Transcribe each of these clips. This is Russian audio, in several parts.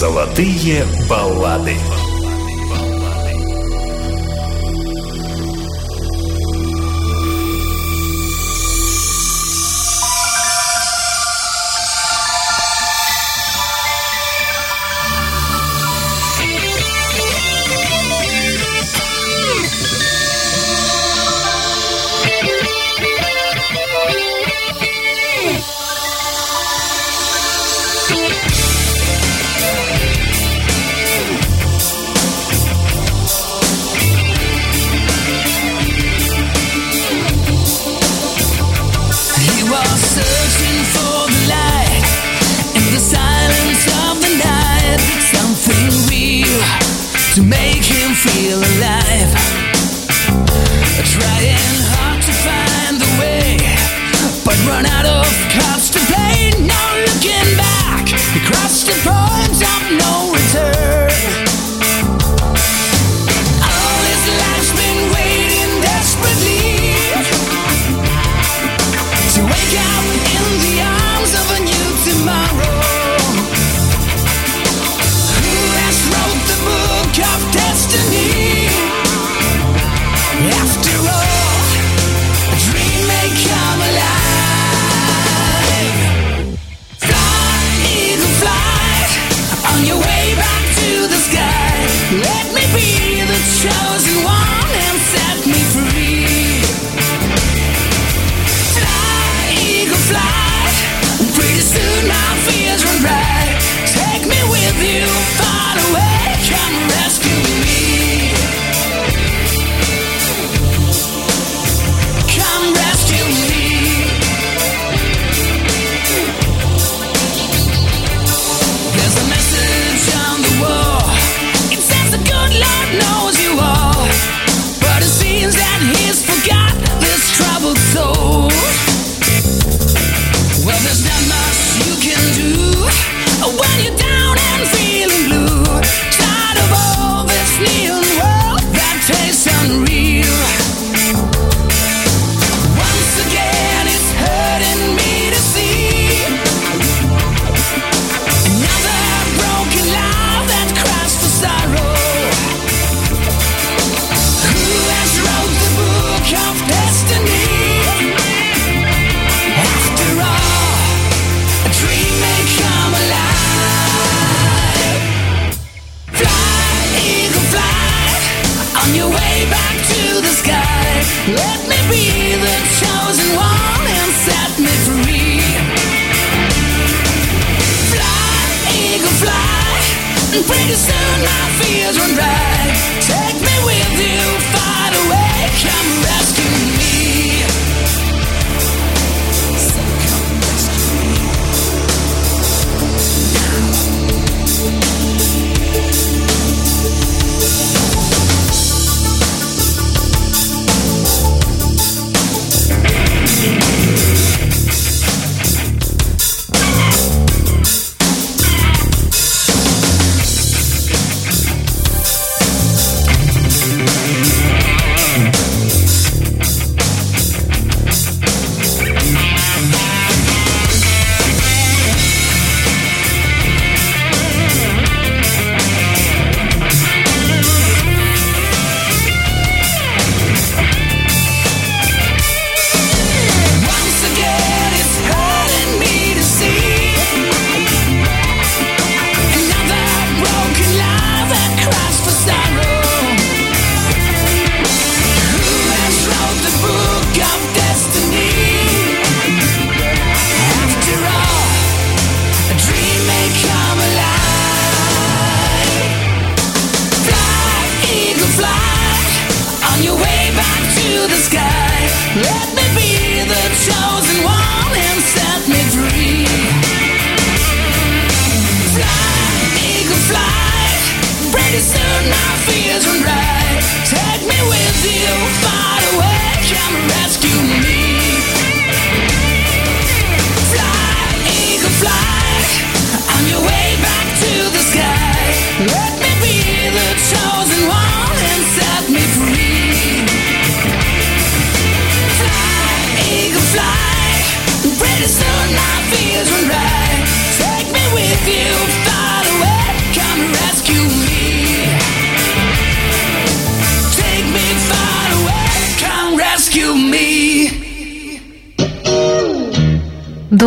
Золотые баллады.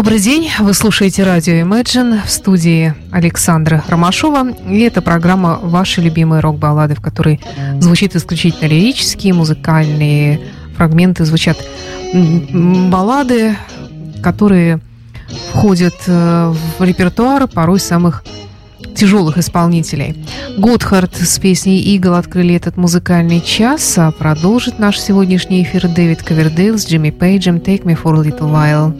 Добрый день, вы слушаете радио Imagine в студии Александра Ромашова. И это программа «Ваши любимые рок-баллады», в которой звучит исключительно лирические, музыкальные фрагменты, звучат баллады, которые входят э, в репертуар порой самых тяжелых исполнителей. Готхард с песней «Игл» открыли этот музыкальный час, а продолжит наш сегодняшний эфир Дэвид Ковердейл с Джимми Пейджем «Take me for a little while».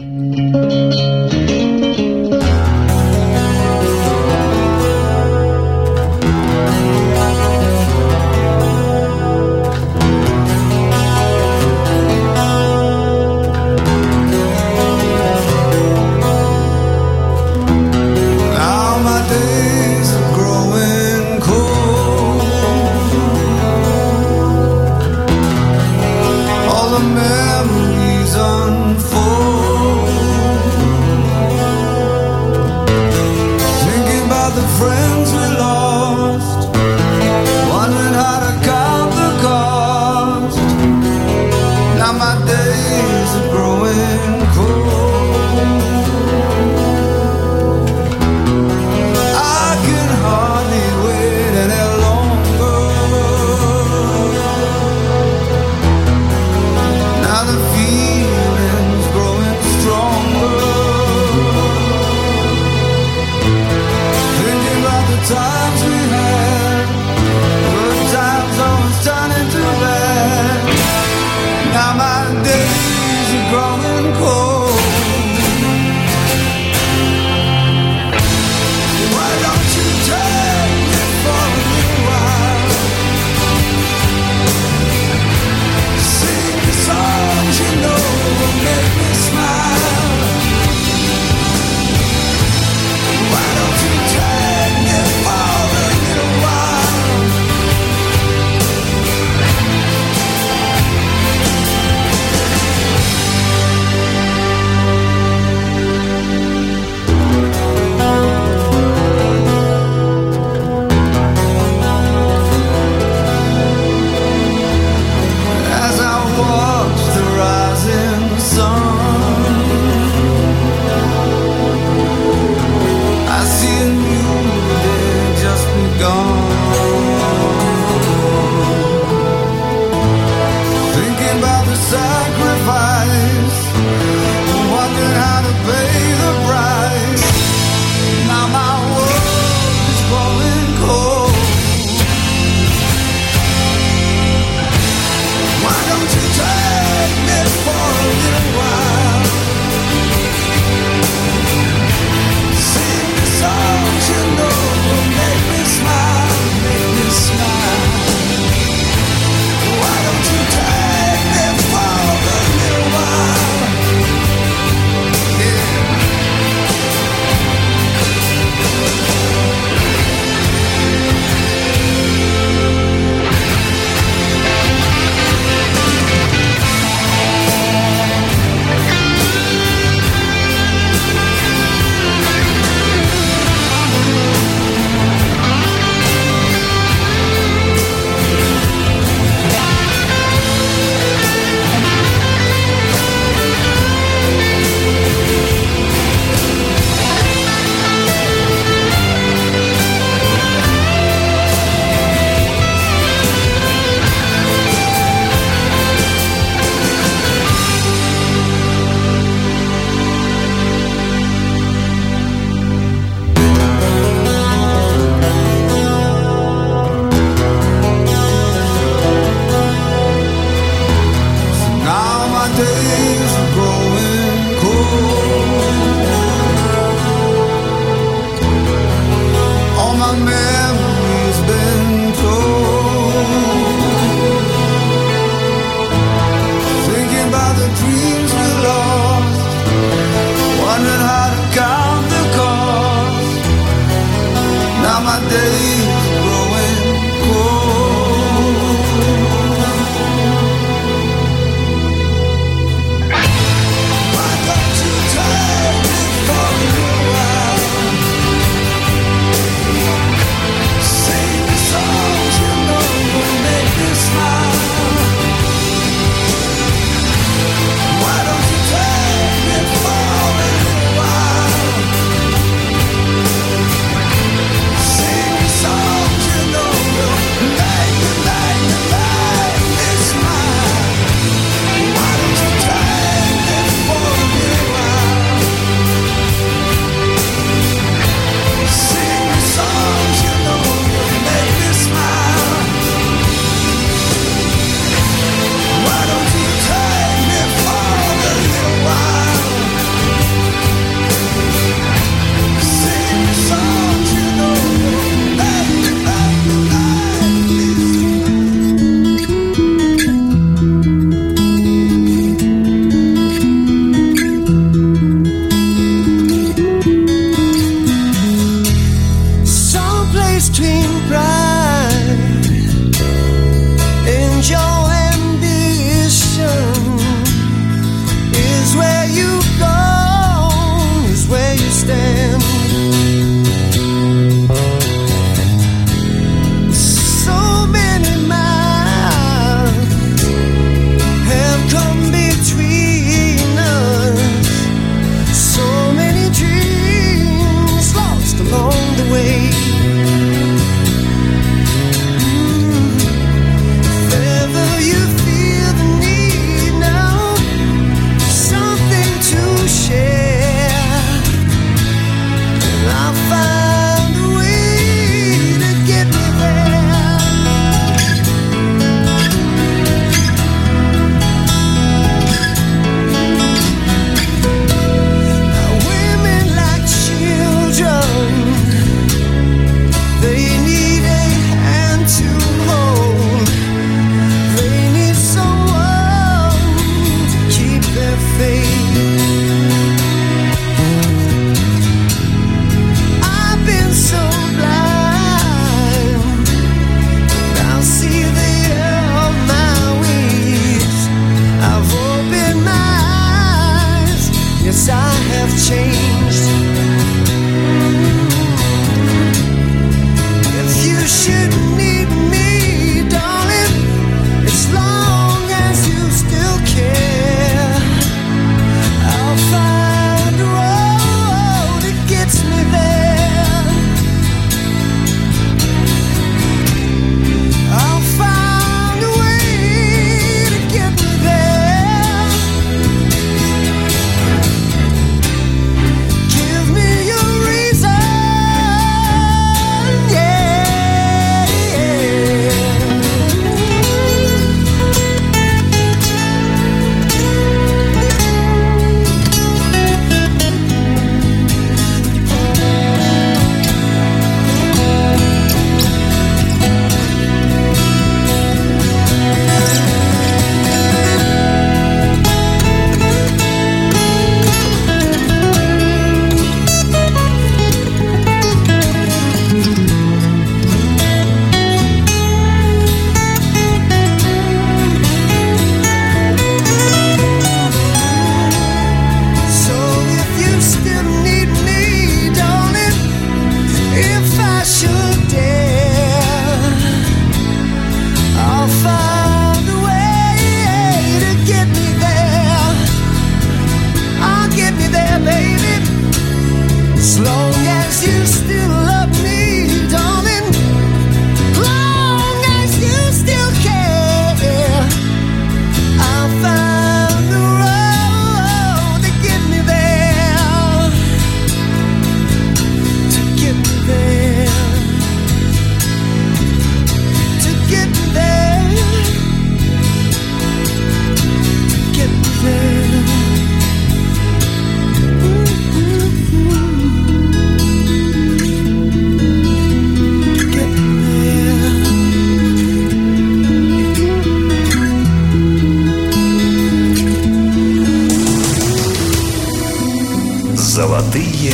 Пустые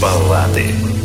баллады.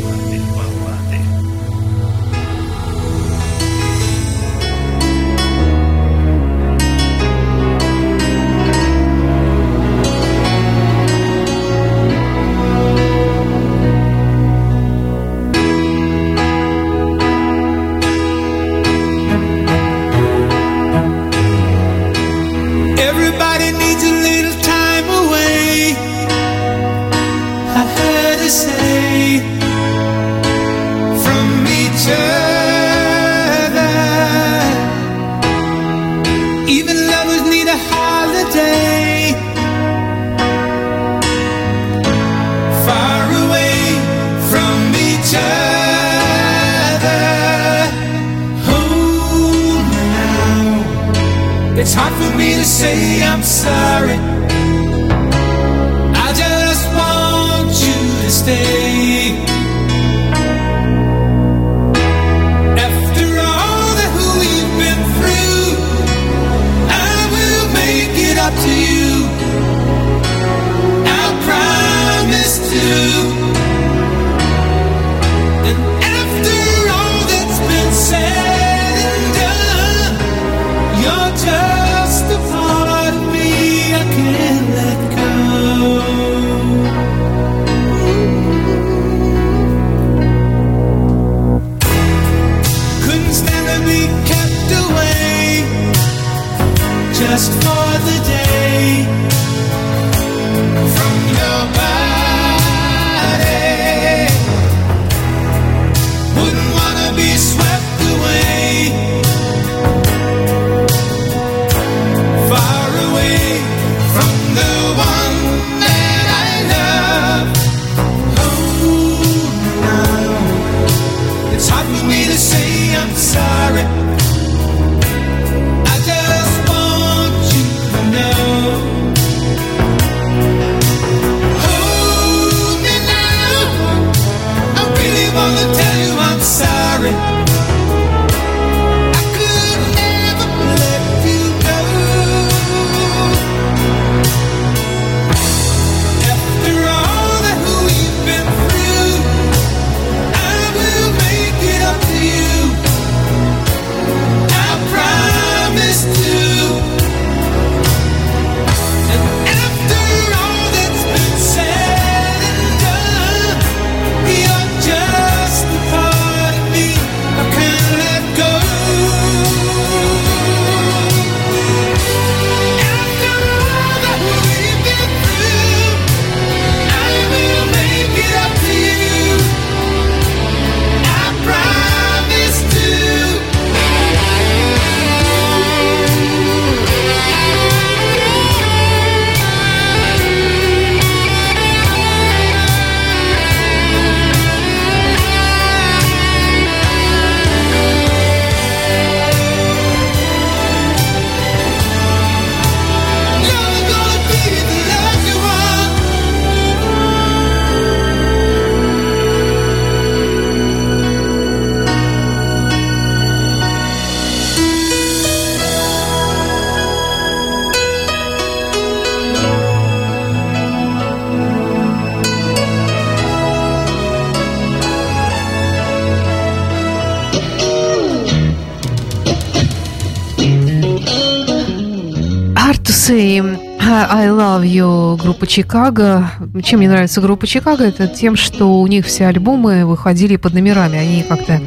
I Love You группа Чикаго. Чем мне нравится группа Чикаго, это тем, что у них все альбомы выходили под номерами. Они как-то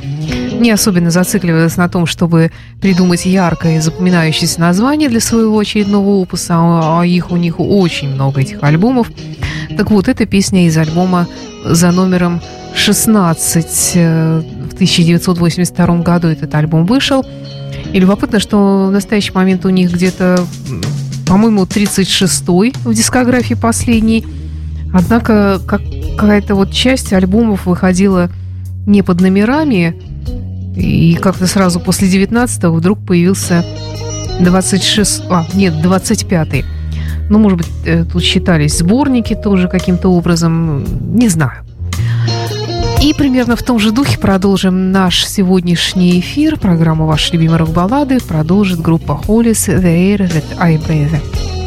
не особенно зацикливаются на том, чтобы придумать яркое и запоминающееся название для своего очередного опуса, а их у них очень много этих альбомов. Так вот, эта песня из альбома за номером 16 э, в 1982 году этот альбом вышел. И любопытно, что в настоящий момент у них где-то, по-моему, 36-й в дискографии последний. Однако какая-то вот часть альбомов выходила не под номерами, и как-то сразу после 19-го вдруг появился 26... А, нет, 25-й. Ну, может быть, э, тут считались сборники тоже каким-то образом. Не знаю. И примерно в том же духе продолжим наш сегодняшний эфир. Программу «Ваши любимые рок-баллады» продолжит группа Hollis «The Air That I Breathe».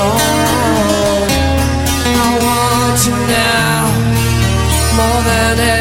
gone. I want you now more than ever.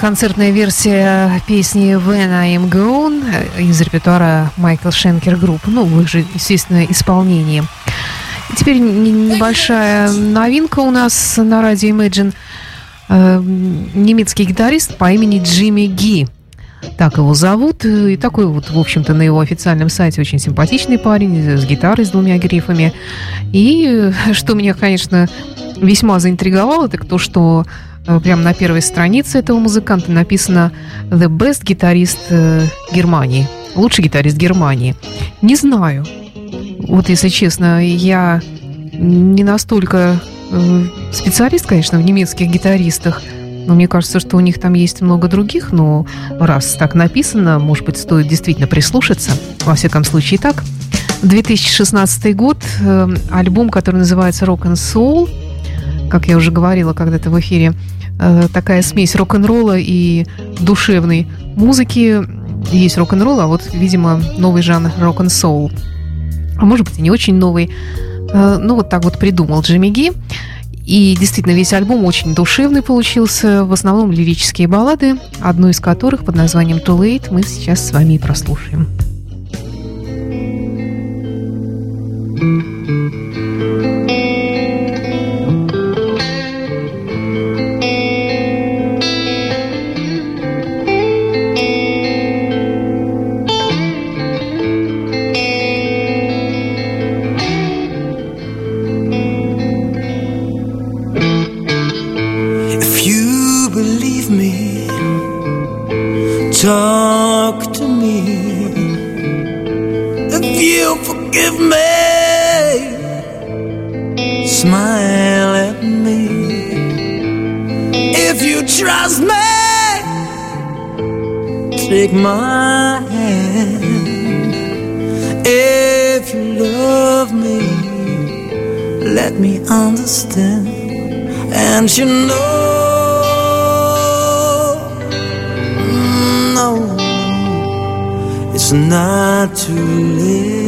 Концертная версия песни When I Am Gone из репертуара Michael Schenker Group. Ну, в их же, естественно, исполнении. теперь небольшая новинка у нас на радио Imagine. Э, немецкий гитарист по имени Джимми Ги. Так его зовут. И такой вот, в общем-то, на его официальном сайте очень симпатичный парень с гитарой с двумя грифами. И что меня, конечно, весьма заинтриговало, так то, что Э, прямо на первой странице этого музыканта написано «The best гитарист э, Германии». Лучший гитарист Германии. Не знаю. Вот, если честно, я не настолько э, специалист, конечно, в немецких гитаристах. Но мне кажется, что у них там есть много других, но раз так написано, может быть, стоит действительно прислушаться. Во всяком случае, так. 2016 год, э, альбом, который называется «Rock and Soul», как я уже говорила когда-то в эфире, э, такая смесь рок-н-ролла и душевной музыки. Есть рок-н-ролл, а вот, видимо, новый жанр рок-н-соул. А может быть, и не очень новый. Э, ну, вот так вот придумал Джимми Ги. И действительно, весь альбом очень душевный получился, в основном лирические баллады, одну из которых под названием «Too Late» мы сейчас с вами и прослушаем. my You know, no, it's not too late.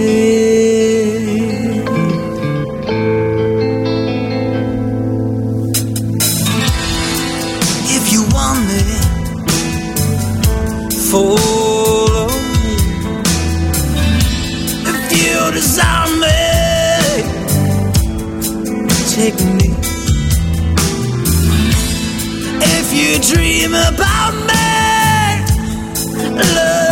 If you want me take me. If you dream about me, look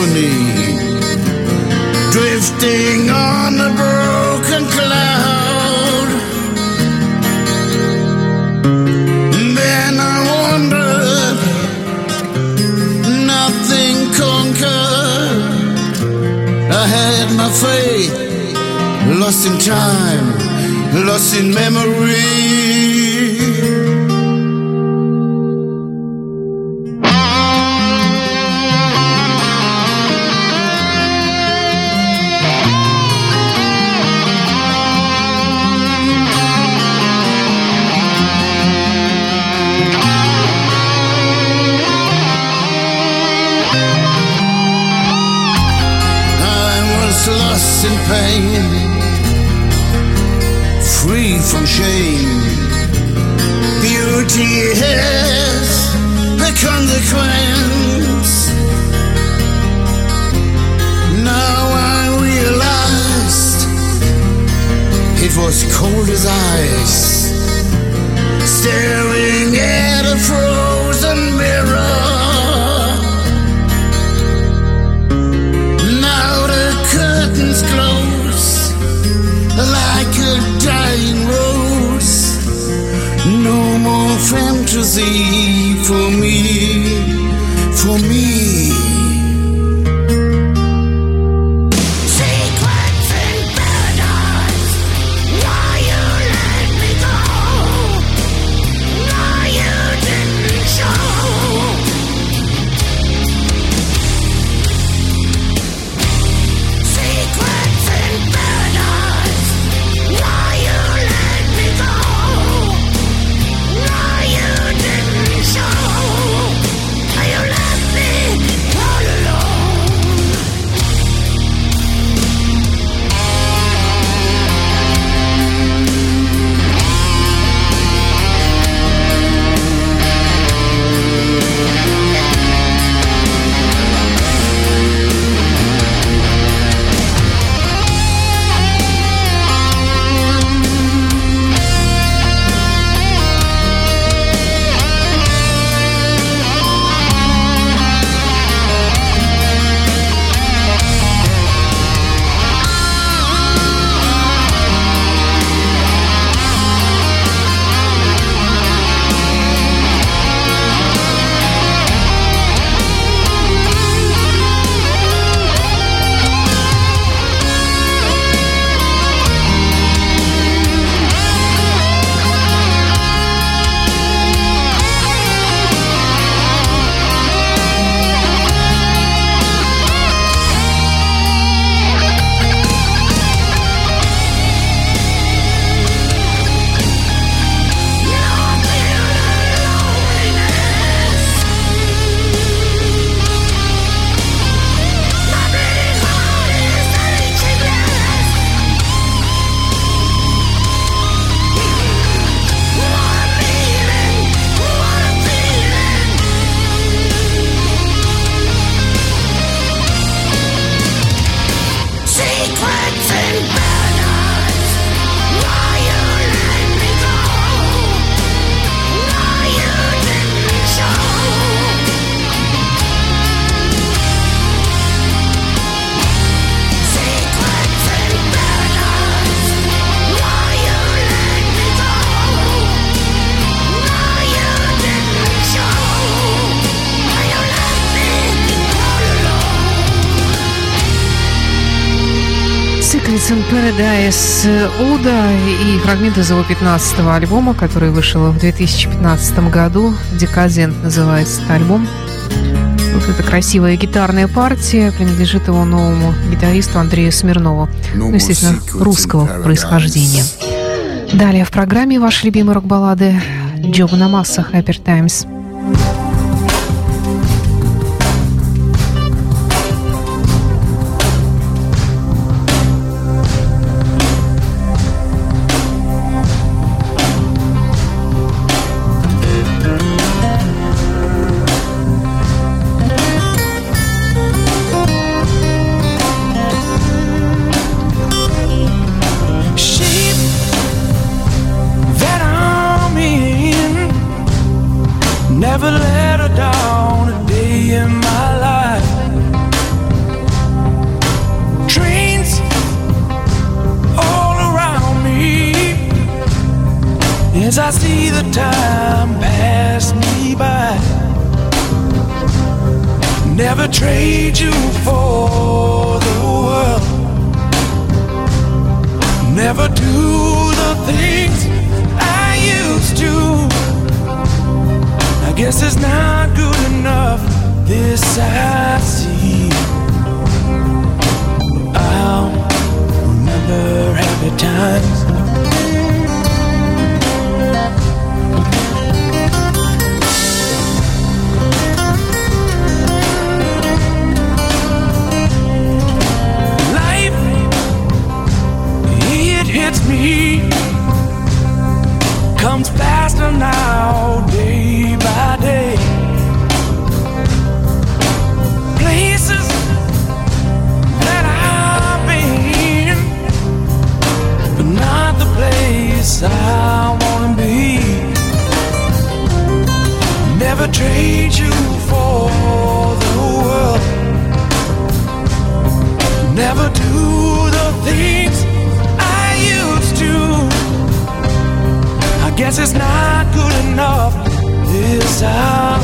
symphony drifting on a broken cloud. Then I wondered, nothing conquered. I had my faith, lost in time, lost in memory. In Paradise Уда и фрагмент из его 15-го альбома, который вышел в 2015 году. Декадент называется альбом. Вот эта красивая гитарная партия принадлежит его новому гитаристу Андрею Смирнову. Ну, естественно, русского происхождения. Далее в программе ваши любимые рок-баллады Джоба на массах Hyper Times. trade you for the world. Never do the things I used to. I guess it's not good enough this I trade you for the world. Never do the things I used to. I guess it's not good enough this time.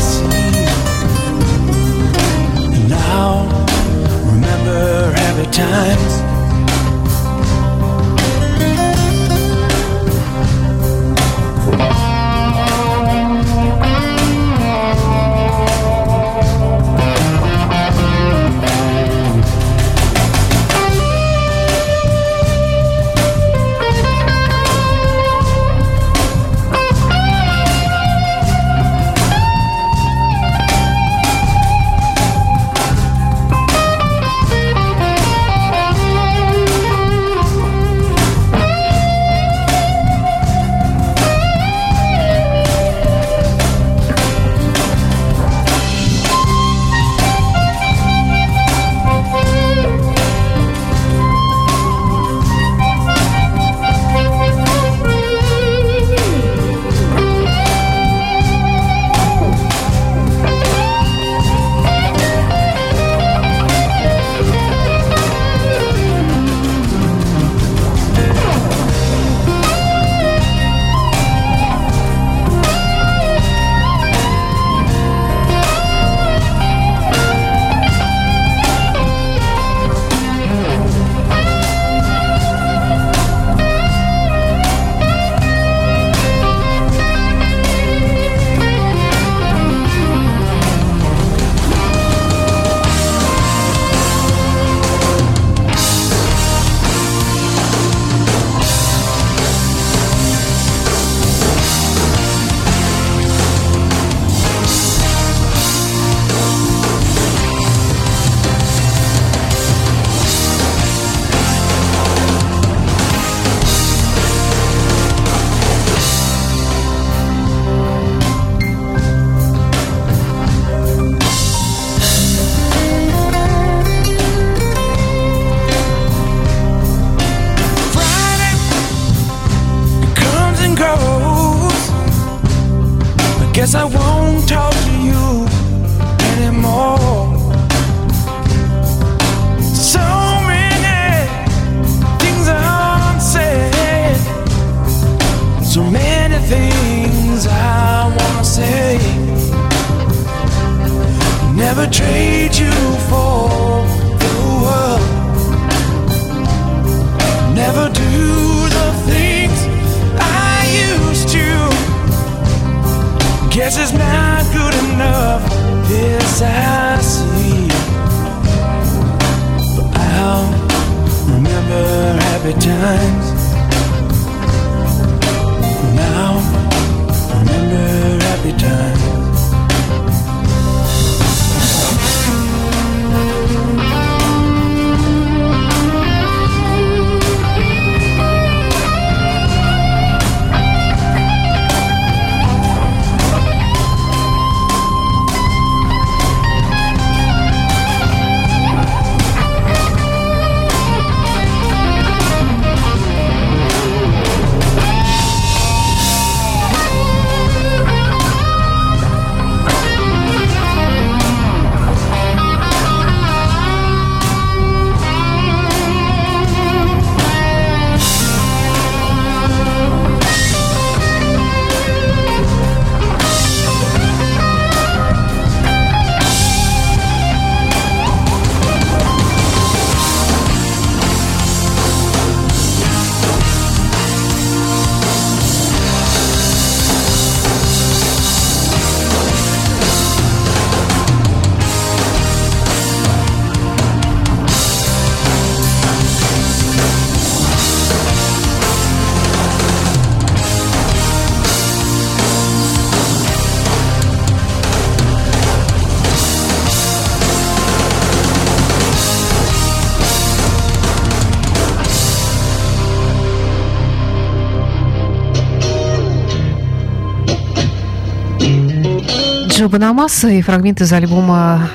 Банамаса и фрагмент из альбома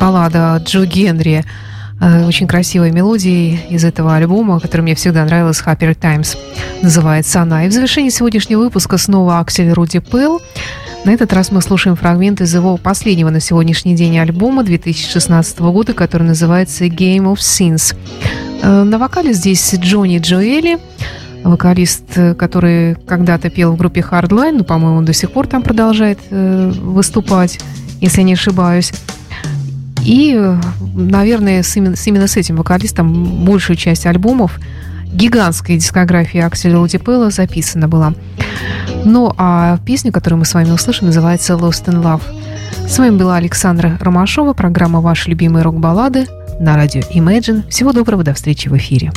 баллада Джо Генри. Э, Очень красивой мелодией из этого альбома, который мне всегда нравилась, Happier Times называется она. И в завершении сегодняшнего выпуска снова Аксель Руди Пэл. На этот раз мы слушаем фрагмент из его последнего на сегодняшний день альбома 2016 года, который называется Game of Sins. Э, На вокале здесь Джонни Джоэли, вокалист, э, который когда-то пел в группе Hardline, ну, по-моему, до сих пор там продолжает э, выступать, если я не ошибаюсь. И, э, наверное, с именно, с именно с этим вокалистом большую часть альбомов гигантской дискографии Акселя Лудипелла записана была. Ну, а песня, которую мы с вами услышим, называется «Lost in Love». С вами была Александра Ромашова, программа «Ваши любимые рок-баллады» на радио Imagine. Всего доброго, до встречи в эфире.